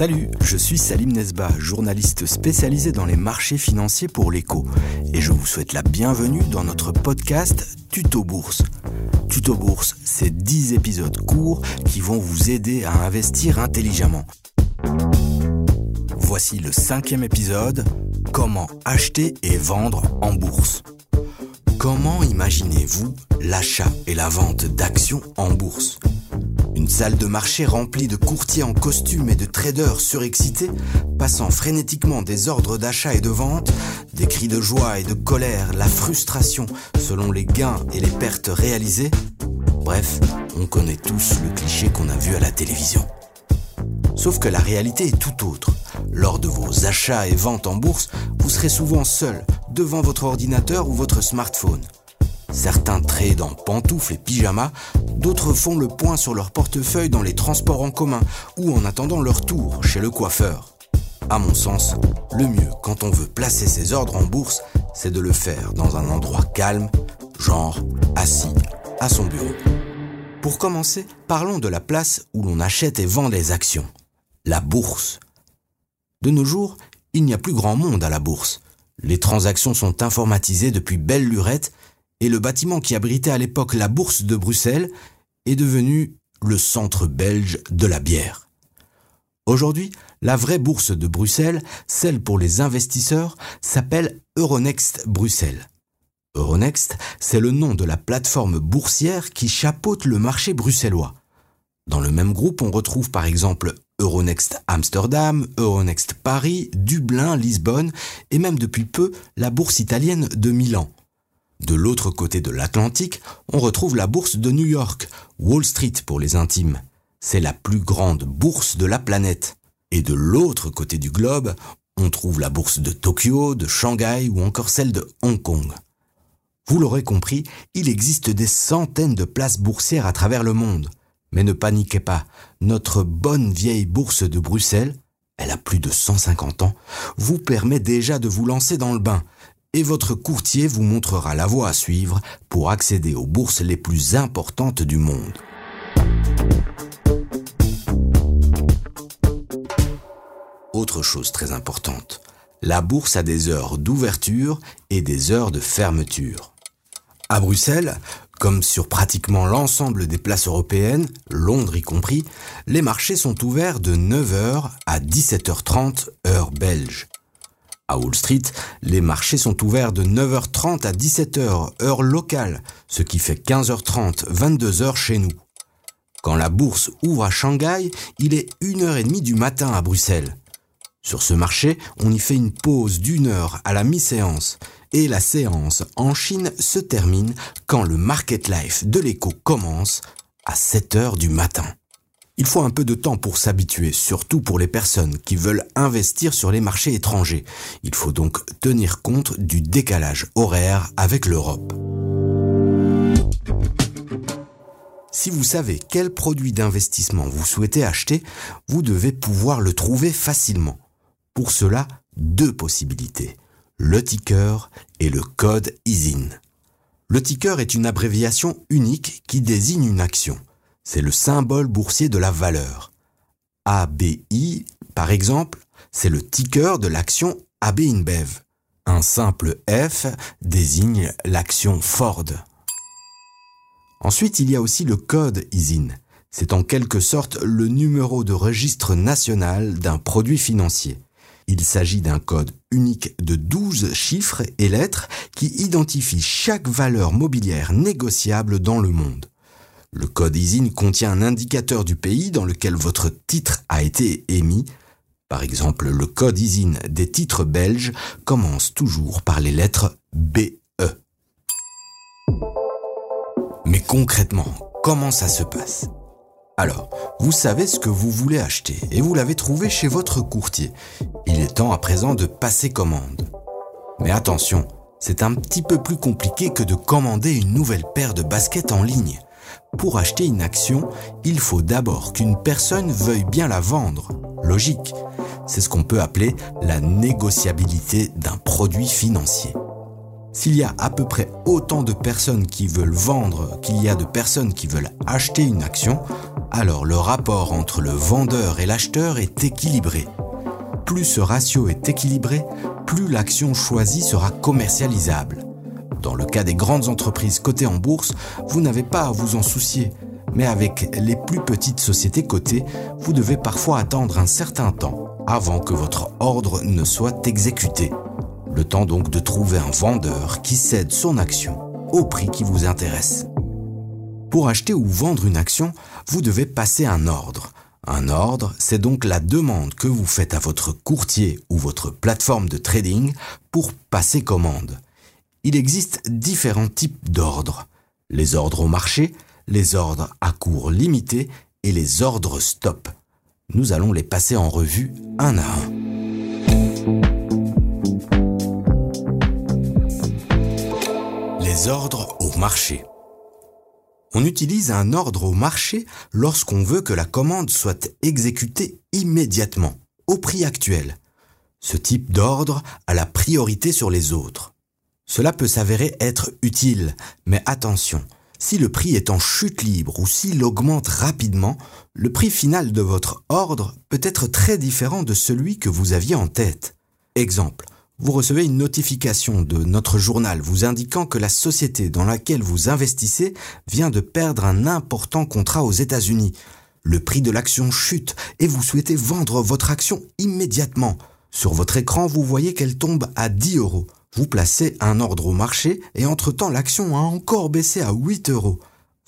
Salut, je suis Salim Nesba, journaliste spécialisé dans les marchés financiers pour l'écho, et je vous souhaite la bienvenue dans notre podcast Tuto Bourse. Tuto Bourse, c'est 10 épisodes courts qui vont vous aider à investir intelligemment. Voici le cinquième épisode, Comment acheter et vendre en bourse. Comment imaginez-vous l'achat et la vente d'actions en bourse? Une salle de marché remplie de courtiers en costume et de traders surexcités, passant frénétiquement des ordres d'achat et de vente, des cris de joie et de colère, la frustration selon les gains et les pertes réalisées. Bref, on connaît tous le cliché qu'on a vu à la télévision. Sauf que la réalité est tout autre. Lors de vos achats et ventes en bourse, vous serez souvent seul, devant votre ordinateur ou votre smartphone. Certains tradent en pantoufles et pyjamas, d'autres font le point sur leur portefeuille dans les transports en commun ou en attendant leur tour chez le coiffeur. À mon sens, le mieux quand on veut placer ses ordres en bourse, c'est de le faire dans un endroit calme, genre assis à son bureau. Pour commencer, parlons de la place où l'on achète et vend les actions, la bourse. De nos jours, il n'y a plus grand monde à la bourse. Les transactions sont informatisées depuis belle lurette et le bâtiment qui abritait à l'époque la bourse de Bruxelles est devenu le centre belge de la bière. Aujourd'hui, la vraie bourse de Bruxelles, celle pour les investisseurs, s'appelle Euronext Bruxelles. Euronext, c'est le nom de la plateforme boursière qui chapeaute le marché bruxellois. Dans le même groupe, on retrouve par exemple Euronext Amsterdam, Euronext Paris, Dublin, Lisbonne et même depuis peu la bourse italienne de Milan. De l'autre côté de l'Atlantique, on retrouve la bourse de New York, Wall Street pour les intimes. C'est la plus grande bourse de la planète. Et de l'autre côté du globe, on trouve la bourse de Tokyo, de Shanghai ou encore celle de Hong Kong. Vous l'aurez compris, il existe des centaines de places boursières à travers le monde. Mais ne paniquez pas, notre bonne vieille bourse de Bruxelles, elle a plus de 150 ans, vous permet déjà de vous lancer dans le bain, et votre courtier vous montrera la voie à suivre pour accéder aux bourses les plus importantes du monde. Autre chose très importante, la bourse a des heures d'ouverture et des heures de fermeture. À Bruxelles, comme sur pratiquement l'ensemble des places européennes, Londres y compris, les marchés sont ouverts de 9h à 17h30 heure belge. À Wall Street, les marchés sont ouverts de 9h30 à 17h, heure locale, ce qui fait 15h30, 22h chez nous. Quand la bourse ouvre à Shanghai, il est 1h30 du matin à Bruxelles. Sur ce marché, on y fait une pause d'une heure à la mi-séance. Et la séance en Chine se termine quand le market life de l'écho commence à 7 h du matin. Il faut un peu de temps pour s'habituer, surtout pour les personnes qui veulent investir sur les marchés étrangers. Il faut donc tenir compte du décalage horaire avec l'Europe. Si vous savez quel produit d'investissement vous souhaitez acheter, vous devez pouvoir le trouver facilement. Pour cela, deux possibilités, le ticker et le code ISIN. Le ticker est une abréviation unique qui désigne une action c'est le symbole boursier de la valeur. ABI, par exemple, c'est le ticker de l'action AB InBev. Un simple F désigne l'action Ford. Ensuite, il y a aussi le code ISIN. C'est en quelque sorte le numéro de registre national d'un produit financier. Il s'agit d'un code unique de 12 chiffres et lettres qui identifie chaque valeur mobilière négociable dans le monde. Le code ISIN contient un indicateur du pays dans lequel votre titre a été émis. Par exemple, le code ISIN des titres belges commence toujours par les lettres BE. Mais concrètement, comment ça se passe? Alors, vous savez ce que vous voulez acheter et vous l'avez trouvé chez votre courtier. Il est temps à présent de passer commande. Mais attention, c'est un petit peu plus compliqué que de commander une nouvelle paire de baskets en ligne. Pour acheter une action, il faut d'abord qu'une personne veuille bien la vendre. Logique. C'est ce qu'on peut appeler la négociabilité d'un produit financier. S'il y a à peu près autant de personnes qui veulent vendre qu'il y a de personnes qui veulent acheter une action, alors le rapport entre le vendeur et l'acheteur est équilibré. Plus ce ratio est équilibré, plus l'action choisie sera commercialisable. Dans le cas des grandes entreprises cotées en bourse, vous n'avez pas à vous en soucier, mais avec les plus petites sociétés cotées, vous devez parfois attendre un certain temps avant que votre ordre ne soit exécuté. Le temps donc de trouver un vendeur qui cède son action au prix qui vous intéresse. Pour acheter ou vendre une action, vous devez passer un ordre. Un ordre, c'est donc la demande que vous faites à votre courtier ou votre plateforme de trading pour passer commande. Il existe différents types d'ordres. Les ordres au marché, les ordres à cours limité et les ordres stop. Nous allons les passer en revue un à un. Les ordres au marché. On utilise un ordre au marché lorsqu'on veut que la commande soit exécutée immédiatement, au prix actuel. Ce type d'ordre a la priorité sur les autres. Cela peut s'avérer être utile, mais attention, si le prix est en chute libre ou s'il augmente rapidement, le prix final de votre ordre peut être très différent de celui que vous aviez en tête. Exemple, vous recevez une notification de notre journal vous indiquant que la société dans laquelle vous investissez vient de perdre un important contrat aux États-Unis. Le prix de l'action chute et vous souhaitez vendre votre action immédiatement. Sur votre écran, vous voyez qu'elle tombe à 10 euros vous placez un ordre au marché et entre-temps l'action a encore baissé à 8 euros.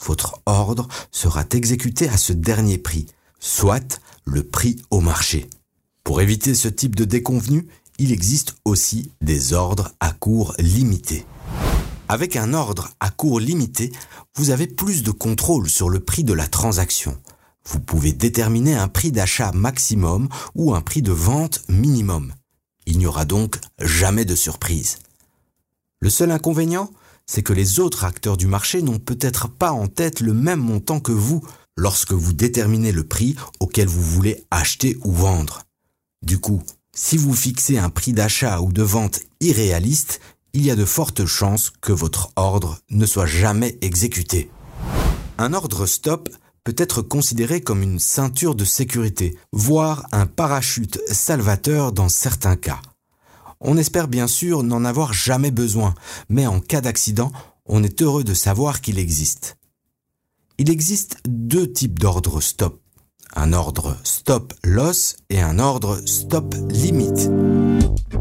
Votre ordre sera exécuté à ce dernier prix, soit le prix au marché. Pour éviter ce type de déconvenu, il existe aussi des ordres à cours limité. Avec un ordre à cours limité, vous avez plus de contrôle sur le prix de la transaction. Vous pouvez déterminer un prix d'achat maximum ou un prix de vente minimum. Il n'y aura donc jamais de surprise. Le seul inconvénient, c'est que les autres acteurs du marché n'ont peut-être pas en tête le même montant que vous lorsque vous déterminez le prix auquel vous voulez acheter ou vendre. Du coup, si vous fixez un prix d'achat ou de vente irréaliste, il y a de fortes chances que votre ordre ne soit jamais exécuté. Un ordre stop peut être considéré comme une ceinture de sécurité, voire un parachute salvateur dans certains cas. On espère bien sûr n'en avoir jamais besoin, mais en cas d'accident, on est heureux de savoir qu'il existe. Il existe deux types d'ordres stop. Un ordre stop loss et un ordre stop limit.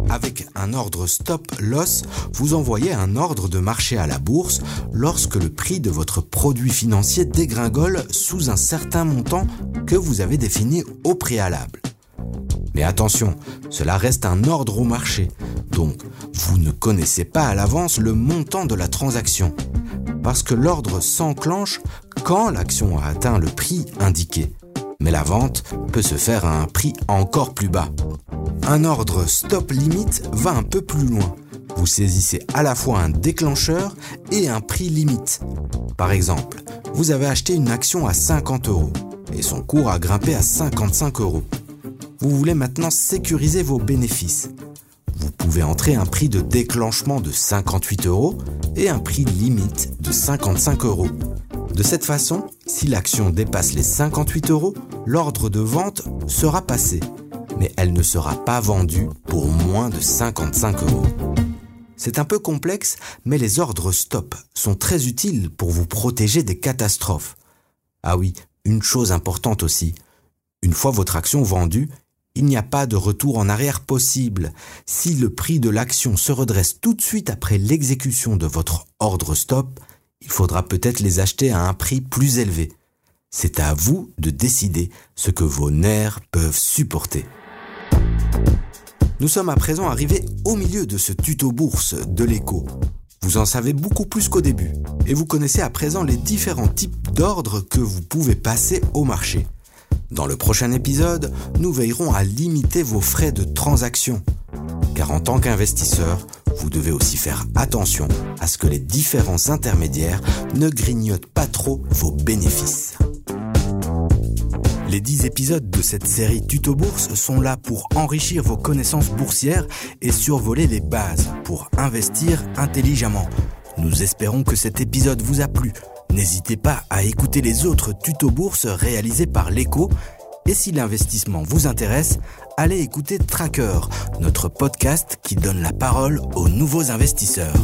Avec un ordre stop loss, vous envoyez un ordre de marché à la bourse lorsque le prix de votre produit financier dégringole sous un certain montant que vous avez défini au préalable. Mais attention, cela reste un ordre au marché, donc vous ne connaissez pas à l'avance le montant de la transaction, parce que l'ordre s'enclenche quand l'action a atteint le prix indiqué. Mais la vente peut se faire à un prix encore plus bas. Un ordre stop limite va un peu plus loin. Vous saisissez à la fois un déclencheur et un prix limite. Par exemple, vous avez acheté une action à 50 euros et son cours a grimpé à 55 euros. Vous voulez maintenant sécuriser vos bénéfices. Vous pouvez entrer un prix de déclenchement de 58 euros et un prix limite de 55 euros. De cette façon, si l'action dépasse les 58 euros, l'ordre de vente sera passé mais elle ne sera pas vendue pour moins de 55 euros. C'est un peu complexe, mais les ordres stop sont très utiles pour vous protéger des catastrophes. Ah oui, une chose importante aussi. Une fois votre action vendue, il n'y a pas de retour en arrière possible. Si le prix de l'action se redresse tout de suite après l'exécution de votre ordre stop, il faudra peut-être les acheter à un prix plus élevé. C'est à vous de décider ce que vos nerfs peuvent supporter. Nous sommes à présent arrivés au milieu de ce tuto bourse de l'écho. Vous en savez beaucoup plus qu'au début, et vous connaissez à présent les différents types d'ordres que vous pouvez passer au marché. Dans le prochain épisode, nous veillerons à limiter vos frais de transaction, car en tant qu'investisseur, vous devez aussi faire attention à ce que les différents intermédiaires ne grignotent pas trop vos bénéfices. Les 10 épisodes de cette série Tuto Bourse sont là pour enrichir vos connaissances boursières et survoler les bases pour investir intelligemment. Nous espérons que cet épisode vous a plu. N'hésitez pas à écouter les autres tutos bourse réalisés par l'écho. Et si l'investissement vous intéresse, allez écouter Tracker, notre podcast qui donne la parole aux nouveaux investisseurs.